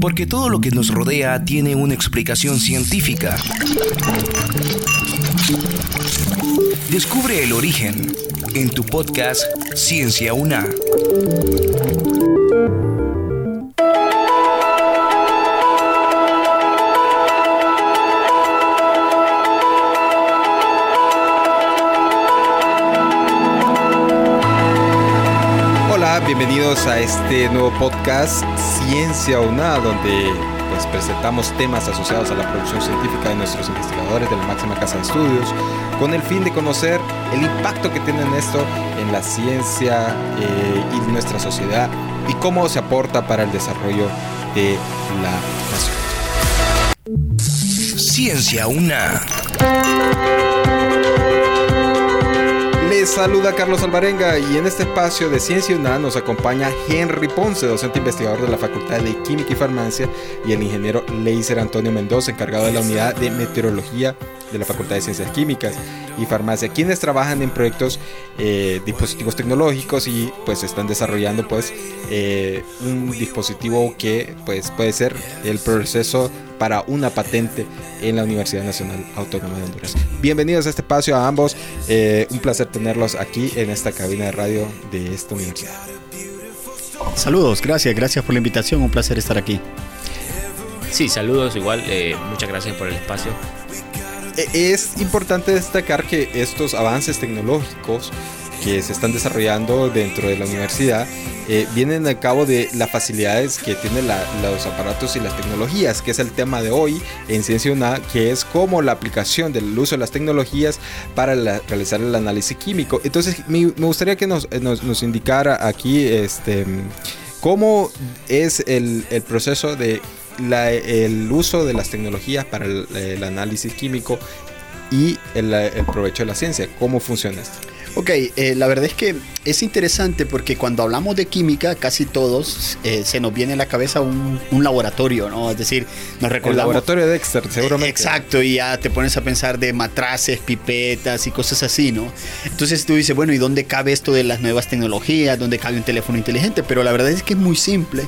Porque todo lo que nos rodea tiene una explicación científica. Descubre el origen en tu podcast Ciencia Una. Bienvenidos a este nuevo podcast Ciencia UNA, donde pues, presentamos temas asociados a la producción científica de nuestros investigadores de la máxima casa de estudios, con el fin de conocer el impacto que tienen esto en la ciencia eh, y nuestra sociedad y cómo se aporta para el desarrollo de la nación. Ciencia UNA saluda Carlos Alvarenga y en este espacio de Ciencia UNA nos acompaña Henry Ponce, docente investigador de la Facultad de Química y Farmacia, y el ingeniero Leiser Antonio Mendoza, encargado de la unidad de meteorología de la Facultad de Ciencias Químicas y Farmacia, quienes trabajan en proyectos, eh, dispositivos tecnológicos y pues están desarrollando pues eh, un dispositivo que pues puede ser el proceso para una patente en la Universidad Nacional Autónoma de Honduras. Bienvenidos a este espacio a ambos. Eh, un placer tenerlos aquí en esta cabina de radio de esta universidad. Saludos, gracias, gracias por la invitación, un placer estar aquí. Sí, saludos igual, eh, muchas gracias por el espacio. E, es importante destacar que estos avances tecnológicos que se están desarrollando dentro de la universidad eh, vienen a cabo de las facilidades que tienen los aparatos y las tecnologías, que es el tema de hoy en Ciencia UNA, que es como la aplicación del uso de las tecnologías para realizar el análisis químico. Entonces, me, gustaría que nos, nos, indicara aquí este, cómo es el, el proceso de el uso de las tecnologías para el, análisis químico y el, el provecho de la ciencia. ¿Cómo funciona esto? Ok, eh, la verdad es que es interesante porque cuando hablamos de química, casi todos eh, se nos viene a la cabeza un, laboratorio, ¿no? Es decir, nos recordamos. El laboratorio de Dexter, seguramente. Exacto, y ya te pones a pensar de matraces, pipetas y cosas así, ¿no? Entonces tú dices, bueno, ¿y dónde cabe esto de las nuevas tecnologías? ¿Dónde cabe un teléfono inteligente? Pero la verdad es que es muy simple.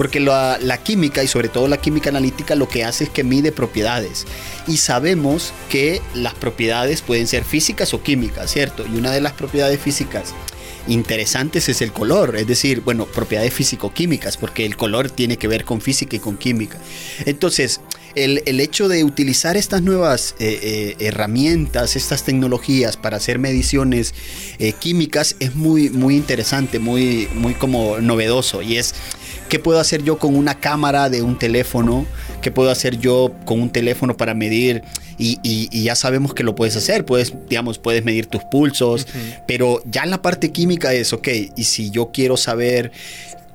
Porque la, química y sobre todo la química analítica lo que hace es que mide propiedades. Y sabemos que las propiedades pueden ser físicas o químicas, ¿cierto? Y una de las propiedades físicas interesantes es el color, es decir, bueno, propiedades físico-químicas, porque el color tiene que ver con física y con química. Entonces, el, hecho de utilizar estas nuevas eh, eh, herramientas, estas tecnologías para hacer mediciones eh, químicas es muy, muy interesante, muy, muy como novedoso y es ¿Qué puedo hacer yo con una cámara de un teléfono? ¿Qué puedo hacer yo con un teléfono para medir? Y, ya sabemos que lo puedes hacer, puedes, digamos, puedes medir tus pulsos, pero ya en la parte química es, ok, y si yo quiero saber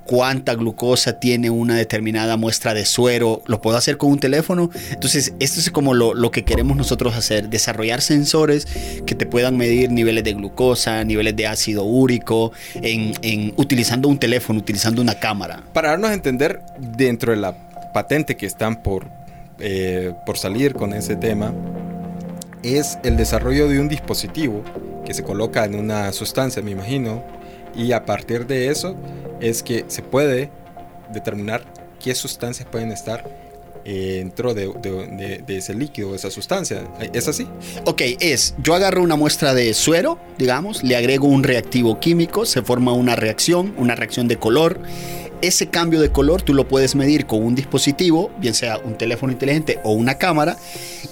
cuánta glucosa tiene una determinada muestra de suero, lo puedo hacer con un teléfono. Entonces, esto es como lo, que queremos nosotros hacer, desarrollar sensores que te puedan medir niveles de glucosa, niveles de ácido úrico, en, utilizando un teléfono, utilizando una cámara. Para darnos a entender, dentro de la patente que están por, eh, por salir con ese tema, es el desarrollo de un dispositivo que se coloca en una sustancia, me imagino, y a partir de eso es que se puede determinar qué sustancias pueden estar eh, dentro de, ese líquido, esa sustancia. ¿Es así? Ok, es, yo agarro una muestra de suero, digamos, le agrego un reactivo químico, se forma una reacción, una reacción de color ese cambio de color tú lo puedes medir con un dispositivo, bien sea un teléfono inteligente o una cámara,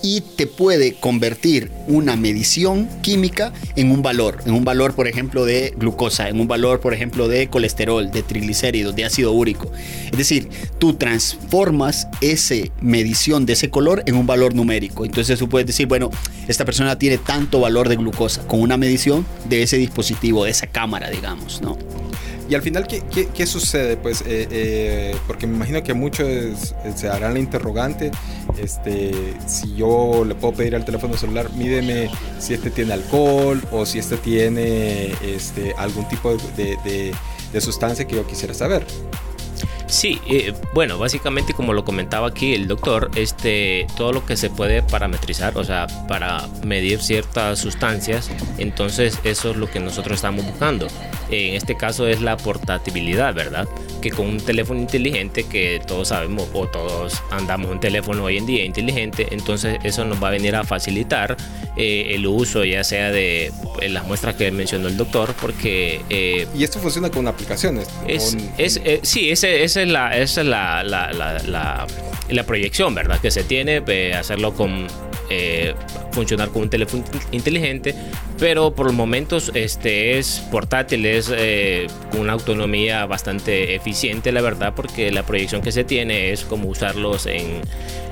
y te puede convertir una medición química en un valor, en un valor por ejemplo de glucosa, en un valor por ejemplo de colesterol, de triglicéridos, de ácido úrico. Es decir, tú transformas esa medición de ese color en un valor numérico. Entonces tú puedes decir, bueno, esta persona tiene tanto valor de glucosa con una medición de ese dispositivo, de esa cámara, digamos, ¿no? Y al final, ¿qué, qué, sucede? Pues, eh, eh, porque me imagino que muchos se harán la interrogante, este, si yo le puedo pedir al teléfono celular, mídeme si este tiene alcohol o si este tiene este, algún tipo de, de sustancia que yo quisiera saber. Sí, eh, bueno, básicamente como lo comentaba aquí el doctor, este, todo lo que se puede parametrizar, o sea, para medir ciertas sustancias, entonces eso es lo que nosotros estamos buscando. En este caso es la portabilidad, ¿verdad? Que con un teléfono inteligente, que todos sabemos o todos andamos un teléfono hoy en día inteligente, entonces eso nos va a venir a facilitar eh, el uso ya sea de eh, las muestras que mencionó el doctor, porque... Eh, y esto funciona con aplicaciones. Es, es sí, ese, esa es, la, esa es la, la, la, la, proyección, ¿verdad? Que se tiene, hacerlo con funcionar con un teléfono inteligente, pero por los momentos este es portátil, es con una autonomía bastante eficiente, la verdad, porque la proyección que se tiene es como usarlos en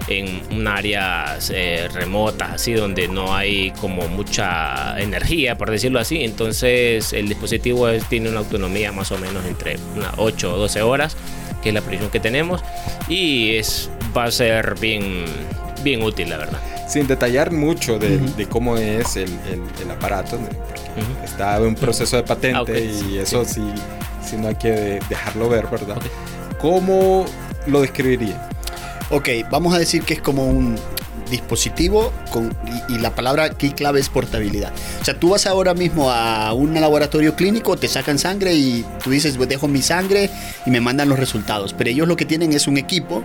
en un área eh, remota, así donde no hay como mucha energía, por decirlo así. Entonces el dispositivo tiene una autonomía más o menos entre unas 8 o 12 horas, que es la presión que tenemos, y es, va a ser bien, bien útil, la verdad. Sin detallar mucho de, cómo es el, el, aparato, está en un proceso de patente ah, y eso sí. sí, no hay que dejarlo ver, ¿verdad? ¿Cómo lo describiría? Ok, vamos a decir que es como un dispositivo con, y, la palabra aquí clave es portabilidad. O sea, tú vas ahora mismo a un laboratorio clínico, te sacan sangre y tú dices, pues dejo mi sangre y me mandan los resultados. Pero ellos lo que tienen es un equipo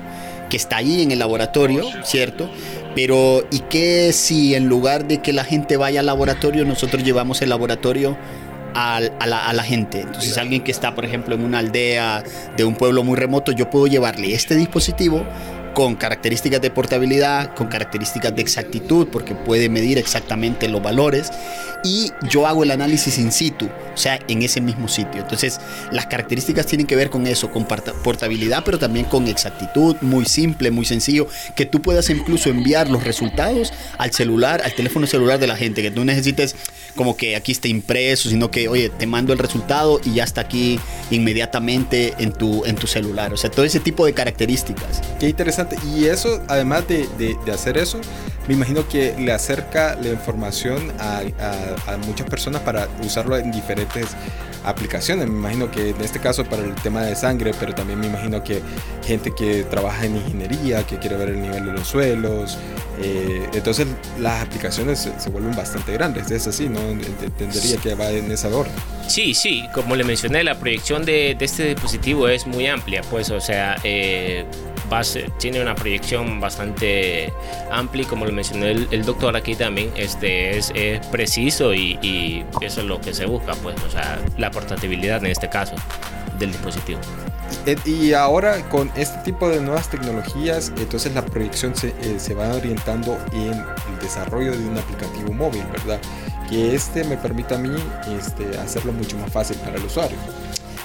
que está ahí en el laboratorio, ¿cierto? Pero ¿y qué si en lugar de que la gente vaya al laboratorio, nosotros llevamos el laboratorio a, la, a, la, gente. Entonces alguien que está, por ejemplo, en una aldea de un pueblo muy remoto, yo puedo llevarle este dispositivo con características de portabilidad, con características de exactitud, porque puede medir exactamente los valores, y yo hago el análisis in situ, o sea, en ese mismo sitio. Entonces, las características tienen que ver con eso, con portabilidad, pero también con exactitud, muy simple, muy sencillo, que tú puedas incluso enviar los resultados al celular, al teléfono celular de la gente, que tú necesites como que aquí esté impreso, sino que, oye, te mando el resultado y ya está aquí inmediatamente en tu, en tu celular. O sea, todo ese tipo de características. Qué interesante y eso, además de, de, hacer eso, me imagino que le acerca la información a, a, muchas personas para usarlo en diferentes aplicaciones. Me imagino que en este caso para el tema de sangre, pero también me imagino que gente que trabaja en ingeniería, que quiere ver el nivel de los suelos. Eh, entonces las aplicaciones se, vuelven bastante grandes. Es así, ¿no? Entendería que va en esa orden. Sí, sí, como le mencioné, la proyección de, de este dispositivo es muy amplia, pues, o sea, eh, tiene una proyección bastante amplia y como lo mencionó el, doctor aquí también, este es, preciso y, eso es lo que se busca, pues, o sea, la portabilidad en este caso del dispositivo. Y ahora con este tipo de nuevas tecnologías, entonces la proyección se, eh, se va orientando en el desarrollo de un aplicativo móvil, ¿verdad? Que este me permita a mí este, hacerlo mucho más fácil para el usuario.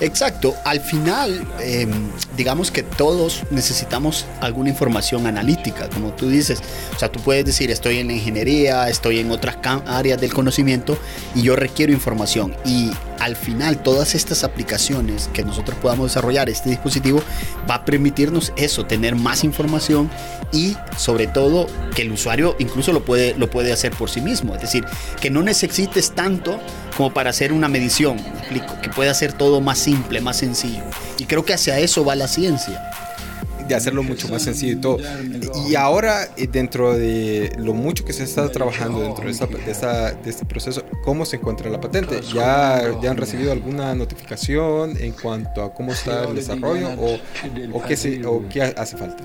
Exacto, al final, em, digamos que todos necesitamos alguna información analítica, como tú dices. O sea, tú puedes decir, estoy en la ingeniería, estoy en otras áreas del conocimiento y yo requiero información. Y al final, todas estas aplicaciones que nosotros podamos desarrollar, este dispositivo va a permitirnos eso, tener más información y sobre todo que el usuario incluso lo puede, lo puede hacer por sí mismo. Es decir, que no necesites tanto como para hacer una medición, me explico, que pueda hacer todo más simple, más sencillo. Y creo que hacia eso va ciencia de hacerlo mucho más sencillo y todo. Y ahora, eh, dentro de lo mucho que se está trabajando dentro de, de, este proceso, ¿cómo se encuentra la patente? ¿Ya, ¿Ya han recibido alguna notificación en cuanto a cómo está el desarrollo o, o, qué, se, o qué hace falta?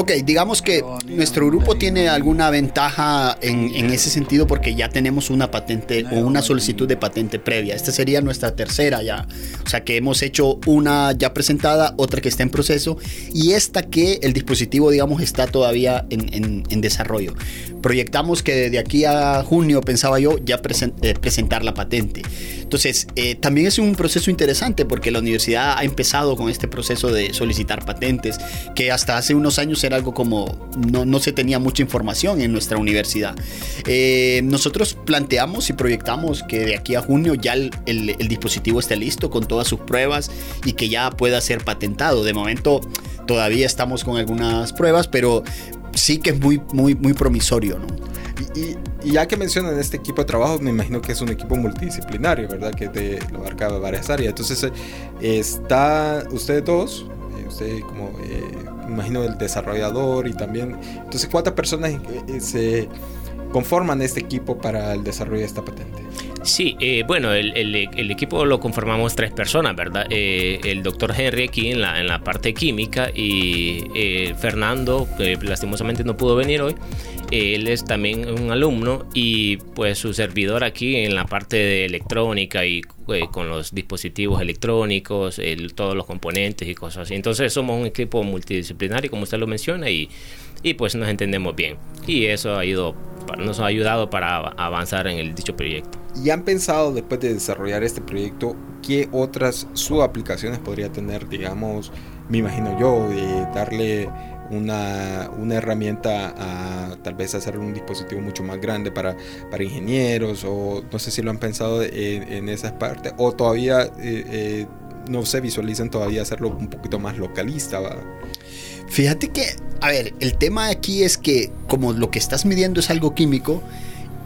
Ok, digamos que nuestro grupo tiene alguna ventaja en, ese sentido porque ya tenemos una patente o una solicitud de patente previa. Esta sería nuestra tercera ya. O sea que hemos hecho una ya presentada, otra que está en proceso y esta que el dispositivo, digamos, está todavía en, desarrollo. Proyectamos que de aquí a junio, pensaba yo, ya eh, presentar la patente. Entonces, eh, también es un proceso interesante porque la universidad ha empezado con este proceso de solicitar patentes que hasta hace unos años algo como no, no se tenía mucha información en nuestra universidad. Eh, nosotros planteamos y proyectamos que de aquí a junio ya el, el, dispositivo esté listo con todas sus pruebas y que ya pueda ser patentado. De momento todavía estamos con algunas pruebas, pero sí que es muy, muy, muy promisorio, ¿no? Y, ya que mencionan este equipo de trabajo, me imagino que es un equipo multidisciplinario, ¿verdad? Que te lo abarca varias áreas. Entonces, eh, está ustedes dos, usted como, eh, imagino, el desarrollador y también... Entonces, ¿cuántas personas eh, se conforman este equipo para el desarrollo de esta patente? Sí, eh, bueno, el, el, equipo lo conformamos tres personas, ¿verdad? Eh, el doctor Henry aquí en la, en la parte química y eh, Fernando, que lastimosamente no pudo venir hoy, él es también un alumno y pues su servidor aquí en la parte de electrónica y con los dispositivos electrónicos, todos los componentes y cosas así. Entonces somos un equipo multidisciplinario, como usted lo menciona, y, y pues nos entendemos bien. Y eso ha ido, nos ha ayudado para avanzar en el dicho proyecto. ¿Y han pensado después de desarrollar este proyecto qué otras subaplicaciones podría tener, digamos, me imagino yo, de darle una, una, herramienta a tal vez hacer un dispositivo mucho más grande para, para ingenieros o no sé si lo han pensado en, esas partes o todavía eh, eh, no se visualizan todavía hacerlo un poquito más localista. Fíjate que, a ver, el tema aquí es que como lo que estás midiendo es algo químico,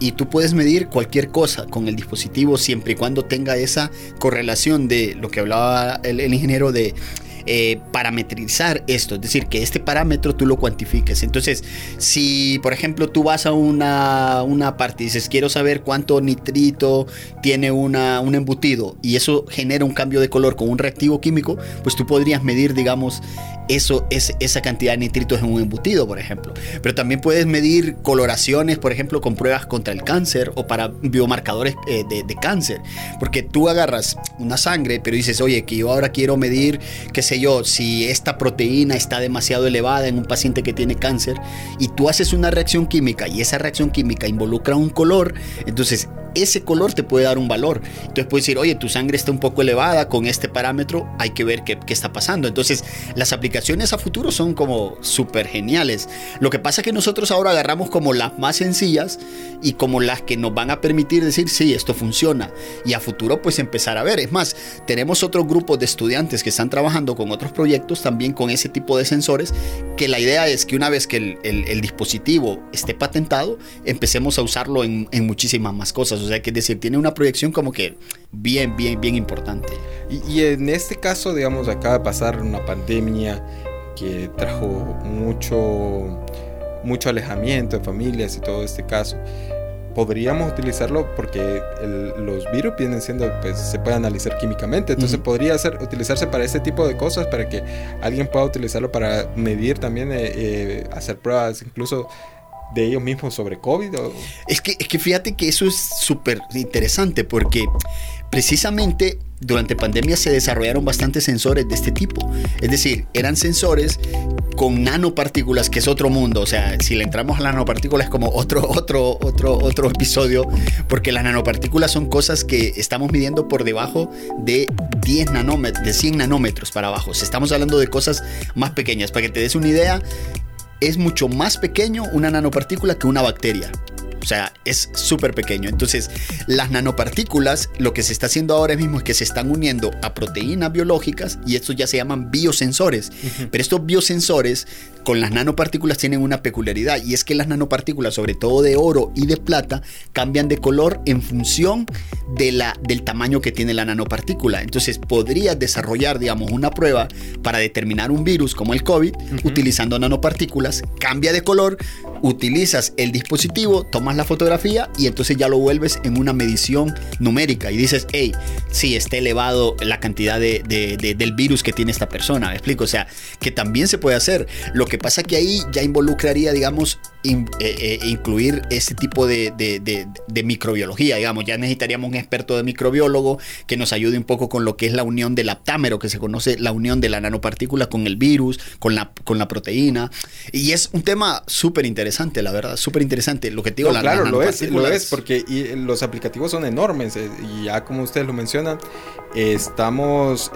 y tú puedes medir cualquier cosa con el dispositivo siempre y cuando tenga esa correlación de lo que hablaba el, ingeniero de eh, parametrizar esto, es decir, que este parámetro tú lo cuantifiques. Entonces, si por ejemplo tú vas a una, una parte y dices, quiero saber cuánto nitrito tiene una, un embutido y eso genera un cambio de color con un reactivo químico, pues tú podrías medir, digamos, eso es esa cantidad de nitritos en un embutido, por ejemplo. Pero también puedes medir coloraciones, por ejemplo, con pruebas contra el cáncer o para biomarcadores eh, de, de, cáncer. Porque tú agarras una sangre, pero dices, oye, que yo ahora quiero medir, qué yo, si esta proteína está demasiado elevada en un paciente que tiene cáncer, y tú haces una reacción química y esa reacción química involucra un color, entonces ese color te puede dar un valor. Entonces puedes decir, oye, tu sangre está un poco elevada con este parámetro, hay que ver qué, está pasando. Entonces las aplicaciones a futuro son como súper geniales. Lo que pasa es que nosotros ahora agarramos como las más sencillas y como las que nos van a permitir decir, sí, esto funciona. Y a futuro pues empezar a ver. Es más, tenemos otro grupo de estudiantes que están trabajando con otros proyectos también con ese tipo de sensores, que la idea es que una vez que el, dispositivo esté patentado, empecemos a usarlo en muchísimas más cosas. O sea, que es decir, tiene una proyección como que bien, bien, bien importante. Y, en este caso, digamos, acaba de pasar una pandemia que trajo mucho, mucho alejamiento de familias y todo este caso. Podríamos utilizarlo porque los virus vienen siendo, pues se puede analizar químicamente, entonces podría ser, utilizarse para ese tipo de cosas, para que alguien pueda utilizarlo para medir también, eh, eh, hacer pruebas, incluso de ellos mismos sobre COVID? Es, que, es que fíjate que eso es súper interesante porque precisamente durante pandemia se desarrollaron bastantes sensores de este tipo. Es decir, eran sensores con nanopartículas, que es otro mundo. O sea, si le entramos a las nanopartículas es como otro, otro, otro, otro episodio, porque las nanopartículas son cosas que estamos midiendo por debajo de 10 nanómetros, de 100 nanómetros para abajo. O estamos hablando de cosas más pequeñas. Para que te des una idea, es mucho más pequeño una nanopartícula que una bacteria. O sea, es súper pequeño. Entonces, las nanopartículas, lo que se está haciendo ahora mismo es que se están uniendo a proteínas biológicas y estos ya se llaman biosensores. Pero estos biosensores con las nanopartículas tienen una peculiaridad y es que las nanopartículas, sobre todo de oro y de plata, cambian de color en función de la, del tamaño que tiene la nanopartícula. Entonces, podrías desarrollar, digamos, una prueba para determinar un virus como el COVID utilizando nanopartículas, cambia de color, utilizas el dispositivo, tomas la fotografía y entonces ya lo vuelves en una medición numérica y dices, hey, sí, está elevado la cantidad de, del virus que tiene esta persona. ¿Me explico? O sea, que también se puede hacer. Lo que pasa que ahí ya involucraría, digamos, eh, eh, incluir ese tipo de, microbiología, digamos. Ya necesitaríamos un experto de microbiólogo que nos ayude un poco con lo que es la unión del aptámero, que se conoce la unión de la nanopartícula con el virus, con la, con la proteína. Y es un tema súper interesante, la verdad, súper interesante. Lo que te digo, la claro, lo es, lo es, porque los aplicativos son enormes eh, y ya como ustedes lo mencionan, estamos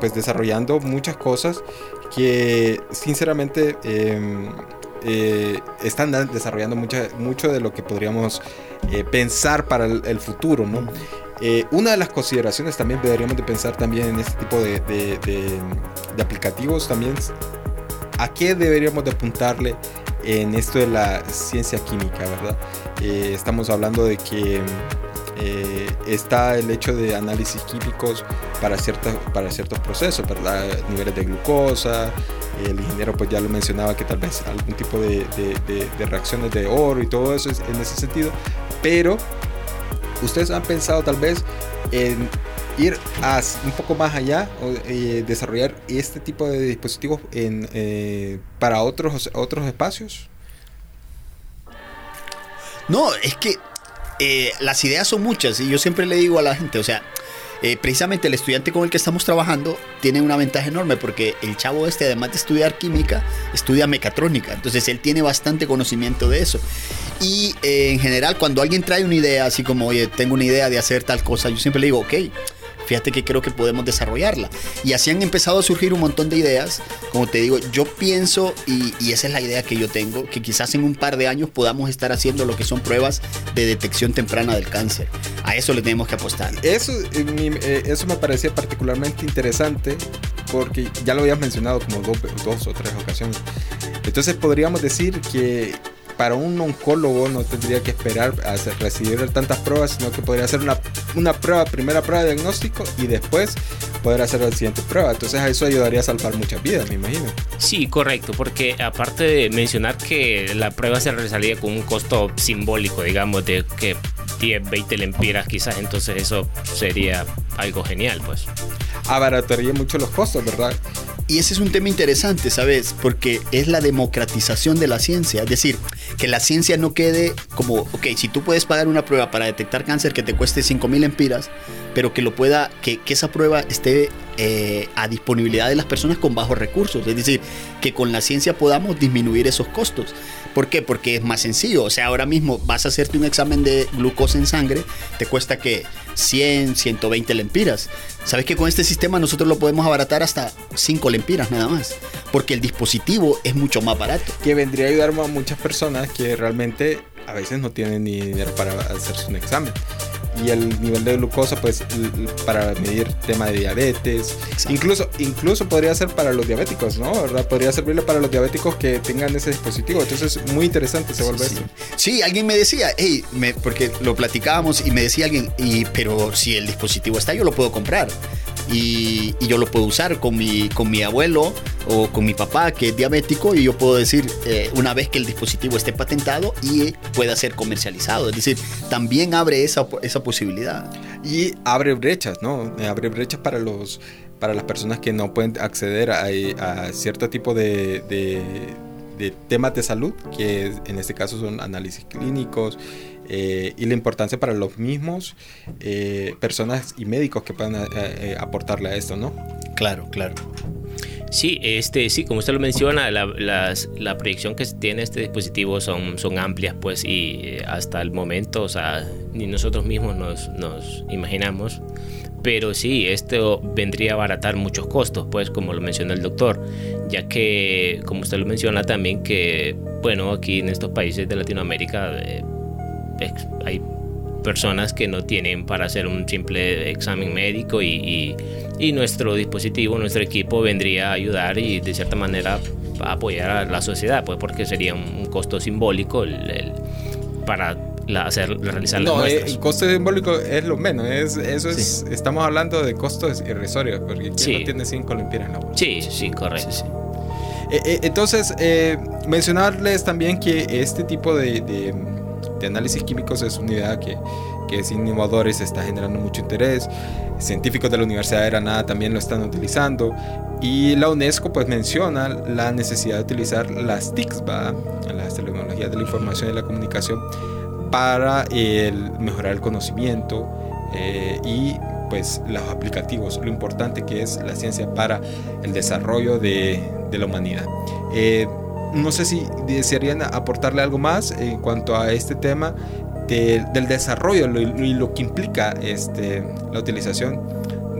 pues desarrollando muchas cosas que sinceramente em, eh, están desarrollando mucho de lo que podríamos eh, pensar para el, futuro, ¿no? Eh, una de las consideraciones también deberíamos de pensar también en este tipo de, de, aplicativos también a qué deberíamos de apuntarle en esto de la ciencia química, ¿verdad? estamos hablando de que eh, está el hecho de análisis químicos para, ciertas, para ciertos procesos, ¿verdad? Niveles de glucosa, el ingeniero pues ya lo mencionaba que tal vez algún tipo de, reacciones de oro y todo eso en ese sentido, pero ustedes han pensado tal vez en ir a un poco más allá eh, desarrollar este tipo de dispositivos en, eh, para otros, otros espacios? No, es que eh, las ideas son muchas y yo siempre le digo a la gente, o sea, eh, precisamente el estudiante con el que estamos trabajando tiene una ventaja enorme porque el chavo este, además de estudiar química, estudia mecatrónica. Entonces él tiene bastante conocimiento de eso. Y eh, en general, cuando alguien trae una idea, así como, oye, tengo una idea de hacer tal cosa, yo siempre le digo, ok, fíjate que creo que podemos desarrollarla. Y así han empezado a surgir un montón de ideas. Como te digo, yo pienso, y, esa es la idea que yo tengo, que quizás en un par de años podamos estar haciendo lo que son pruebas de detección temprana del cáncer. A eso le tenemos que apostar. Eso, eh, eso me parecía particularmente interesante porque ya lo habías mencionado como dos, dos o tres ocasiones. Entonces podríamos decir que para un oncólogo no tendría que esperar a recibir tantas pruebas, sino que podría hacer una, una prueba, primera prueba de diagnóstico y después poder hacer la siguiente prueba. Entonces a eso ayudaría a salvar muchas vidas, me imagino. Sí, correcto, porque aparte de mencionar que la prueba se realizaría con un costo simbólico, digamos, de que 10, 20 lempiras quizás, entonces eso sería algo genial, pues. Abarataría mucho los costos, ¿verdad? Y ese es un tema interesante, ¿sabes? Porque es la democratización de la ciencia. Es decir, que la ciencia no quede como, ok, si tú puedes pagar una prueba para detectar cáncer que te cueste 5.000 empiras, pero que lo pueda, que, que esa prueba esté eh, a disponibilidad de las personas con bajos recursos. Es decir, que con la ciencia podamos disminuir esos costos. ¿Por qué? Porque es más sencillo. O sea, ahora mismo vas a hacerte un examen de glucosa en sangre, te cuesta que 100, 120 lempiras. ¿Sabes que con este sistema nosotros lo podemos abaratar hasta 5 lempiras nada más? Porque el dispositivo es mucho más barato. Que vendría a ayudar a muchas personas que realmente a veces no tienen ni dinero para hacerse un examen y el nivel de glucosa pues para medir tema de diabetes. Incluso incluso podría ser para los diabéticos no verdad podría servirle para los diabéticos que tengan ese dispositivo. Entonces muy interesante se vuelve sí, sí. alguien me decía hey me, porque lo platicábamos y me decía alguien y pero si el dispositivo está yo lo puedo comprar y, yo lo puedo usar con mi, con mi abuelo o con mi papá que es diabético y yo puedo decir eh, una vez que el dispositivo esté patentado y pueda ser comercializado. Es decir, también abre esa, esa posibilidad. Y abre brechas, ¿no? Abre brechas para los para las personas que no pueden acceder a, a cierto tipo de, de, de temas de salud, que en este caso son análisis clínicos, eh, y la importancia para los mismos eh, personas y médicos que puedan eh, aportarle a esto, ¿no? Claro, claro. Sí, este, sí, como usted lo menciona, la, la proyección que tiene este dispositivo son, son amplias, pues, y hasta el momento, o sea, ni nosotros mismos nos, imaginamos. Pero sí, esto vendría a abaratar muchos costos, pues, como lo mencionó el doctor, ya que, como usted lo menciona también, que, bueno, aquí en estos países de Latinoamérica, hay personas que no tienen para hacer un simple examen médico y, nuestro dispositivo, nuestro equipo vendría a ayudar y de cierta manera a apoyar a la sociedad, pues porque sería un, costo simbólico para hacer, realizar las no, eh, el costo simbólico es lo menos, es, eso es, estamos hablando de costos irrisorios, porque ¿quién no tiene 5 lempiras en la bolsa? Sí, sí, correcto. Eh, eh, entonces, mencionarles también que este tipo de de análisis químicos es una idea que, que sin innovadores está generando mucho interés. Científicos de la Universidad de Granada también lo están utilizando. Y la UNESCO pues menciona la necesidad de utilizar las TICs, las tecnologías de la información y la comunicación, para el, mejorar el conocimiento eh, y pues los aplicativos, lo importante que es la ciencia para el desarrollo de, de la humanidad. Eh, no sé si desearían aportarle algo más en cuanto a este tema del desarrollo y lo, que implica este, la utilización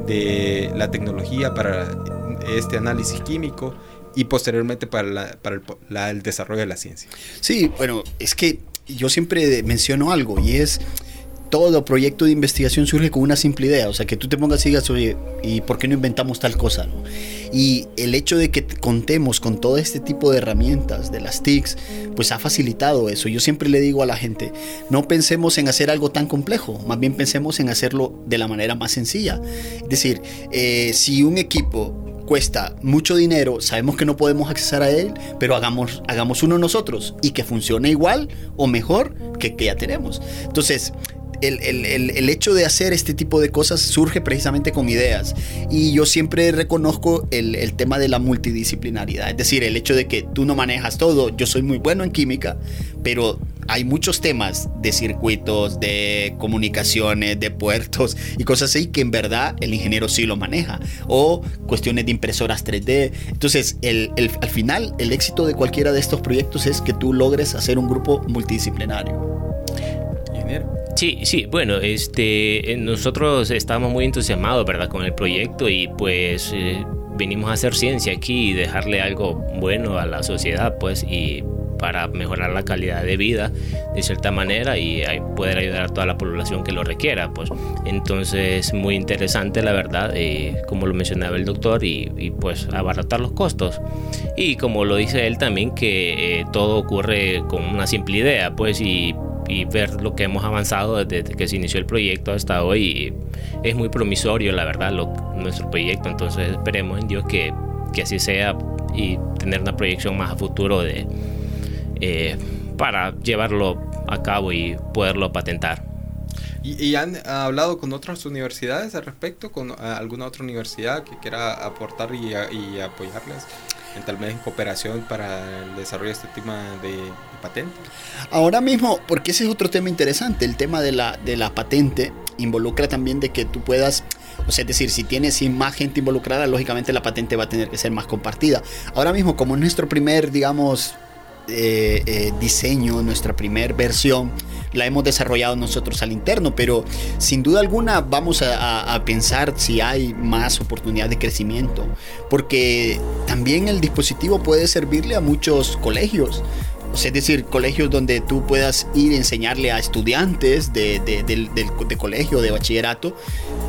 de la tecnología para este análisis químico y posteriormente para, el, desarrollo de la ciencia. Sí, bueno, es que yo siempre menciono algo y es todo proyecto de investigación surge con una simple idea, o sea, que tú te pongas y digas, oye, ¿y por qué no inventamos tal cosa? Y el hecho de que contemos con todo este tipo de herramientas, de las TICs, pues ha facilitado eso. Yo siempre le digo a la gente, no pensemos en hacer algo tan complejo, más bien pensemos en hacerlo de la manera más sencilla. Es decir, eh, si un equipo cuesta mucho dinero, sabemos que no podemos acceder a él, pero hagamos, hagamos uno nosotros y que funcione igual o mejor que que ya tenemos. Entonces, el, hecho de hacer este tipo de cosas surge precisamente con ideas. Y yo siempre reconozco el, tema de la multidisciplinaridad. Es decir, el hecho de que tú no manejas todo. Yo soy muy bueno en química, pero hay muchos temas de circuitos, de comunicaciones, de puertos y cosas así que en verdad el ingeniero sí lo maneja. O cuestiones de impresoras 3D. Entonces, al final, el éxito de cualquiera de estos proyectos es que tú logres hacer un grupo multidisciplinario. Sí, sí, bueno, este, eh, nosotros estamos muy entusiasmados, ¿verdad?, con el proyecto y pues eh, venimos a hacer ciencia aquí y dejarle algo bueno a la sociedad, pues, y para mejorar la calidad de vida de cierta manera y poder ayudar a toda la población que lo requiera, pues. Entonces, muy interesante, la verdad, eh, como lo mencionaba el doctor, y, pues abaratar los costos. Y como lo dice él también, que todo ocurre con una simple idea, pues, y y ver lo que hemos avanzado desde que se inició el proyecto hasta hoy es muy promisorio, la verdad, nuestro proyecto. Entonces esperemos en Dios que, que, así sea y tener una proyección más a futuro de, eh, para llevarlo a cabo y poderlo patentar. ¿Y, han hablado con otras universidades al respecto? ¿Con alguna otra universidad que quiera aportar y apoyarles? Tal vez en cooperación para el desarrollo de este tema de, patente? Ahora mismo, porque ese es otro tema interesante, el tema de la, de la patente involucra también de que tú puedas o sea, es decir, si tienes más gente involucrada, lógicamente la patente va a tener que ser más compartida. Ahora mismo, como es nuestro primer, digamos, eh, eh, diseño, nuestra primer versión, la hemos desarrollado nosotros al interno, pero sin duda alguna vamos a, pensar si hay más oportunidad de crecimiento, porque también el dispositivo puede servirle a muchos colegios. Es decir, colegios donde tú puedas ir a enseñarle a estudiantes de, de, de, colegio, de bachillerato,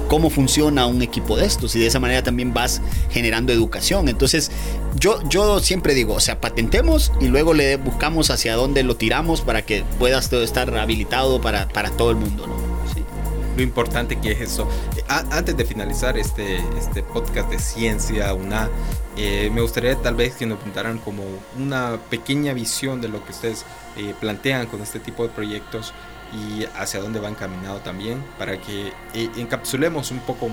cómo funciona un equipo de estos y de esa manera también vas generando educación. Entonces, yo, yo siempre digo, o sea, patentemos y luego le buscamos hacia dónde lo tiramos para que puedas estar habilitado para, para todo el mundo, ¿no? lo importante que es eso. antes de finalizar este, este podcast de ciencia, una, eh, me gustaría tal vez que nos pintaran como una pequeña visión de lo que ustedes eh, plantean con este tipo de proyectos y hacia dónde van caminando también para que eh, encapsulemos un poco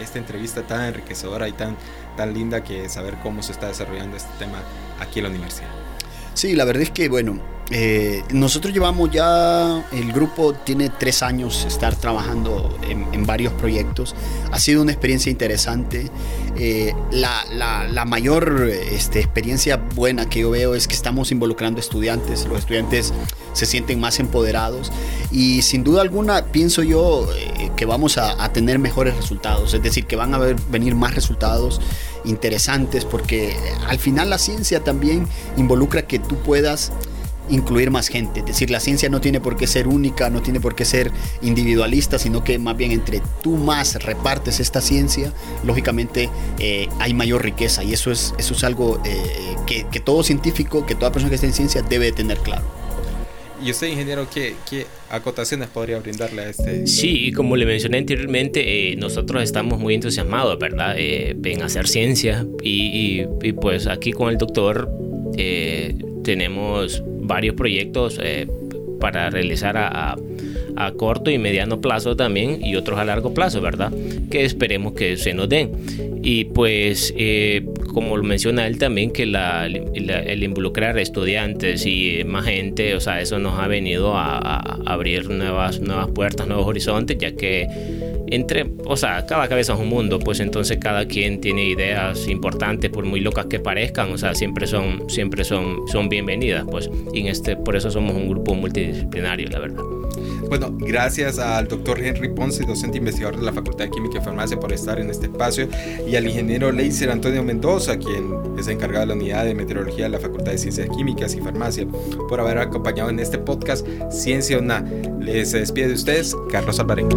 esta entrevista tan enriquecedora y tan, tan linda que saber cómo se está desarrollando este tema aquí en la universidad. Sí, la verdad es que, bueno, eh, nosotros llevamos ya, el grupo tiene tres años estar trabajando en, varios proyectos. Ha sido una experiencia interesante. Eh, la, mayor este, experiencia buena que yo veo es que estamos involucrando estudiantes. Los estudiantes se sienten más empoderados y sin duda alguna pienso yo eh, que vamos a, a, tener mejores resultados. Es decir, que van a venir más resultados interesantes porque al final la ciencia también involucra que tú puedas incluir más gente. Es decir, la ciencia no tiene por qué ser única, no tiene por qué ser individualista, sino que más bien entre tú más repartes esta ciencia, lógicamente eh, hay mayor riqueza y eso es, eso es algo eh, que, que, todo científico, que toda persona que esté en ciencia debe tener claro. ¿Y usted, ingeniero, qué, qué, acotaciones podría brindarle a este? Sí, como le mencioné anteriormente, eh, nosotros estamos muy entusiasmados, ¿verdad? Eh, en hacer ciencia y, y, pues aquí con el doctor eh, tenemos varios proyectos para realizar a, a, corto y mediano plazo también y otros a largo plazo, ¿verdad? Que esperemos que se nos den. Y pues como lo menciona él también, que el involucrar estudiantes y más gente, o sea, eso nos ha venido a, abrir nuevas, nuevas puertas, nuevos horizontes, ya que entre, o sea, cada cabeza es un mundo, pues entonces cada quien tiene ideas importantes, por muy locas que parezcan, o sea, siempre son, siempre son, son bienvenidas, pues, y este, por eso somos un grupo multidisciplinario, la verdad. Bueno, gracias al doctor Henry Ponce, docente investigador de la Facultad de Química y Farmacia, por estar en este espacio, y al ingeniero Leiser Antonio Mendoza, quien es encargado de la unidad de meteorología de la Facultad de Ciencias Químicas y Farmacia, por haber acompañado en este podcast Ciencia Una. Les despide de ustedes, Carlos Alvarenga.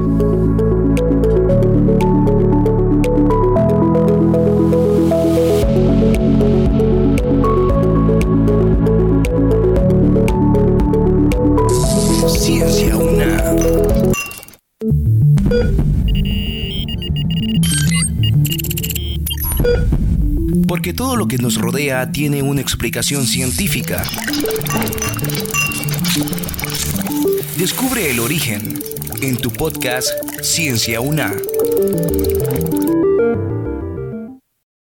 Porque todo lo que nos rodea tiene una explicación científica. Descubre el origen en tu podcast Ciencia Una.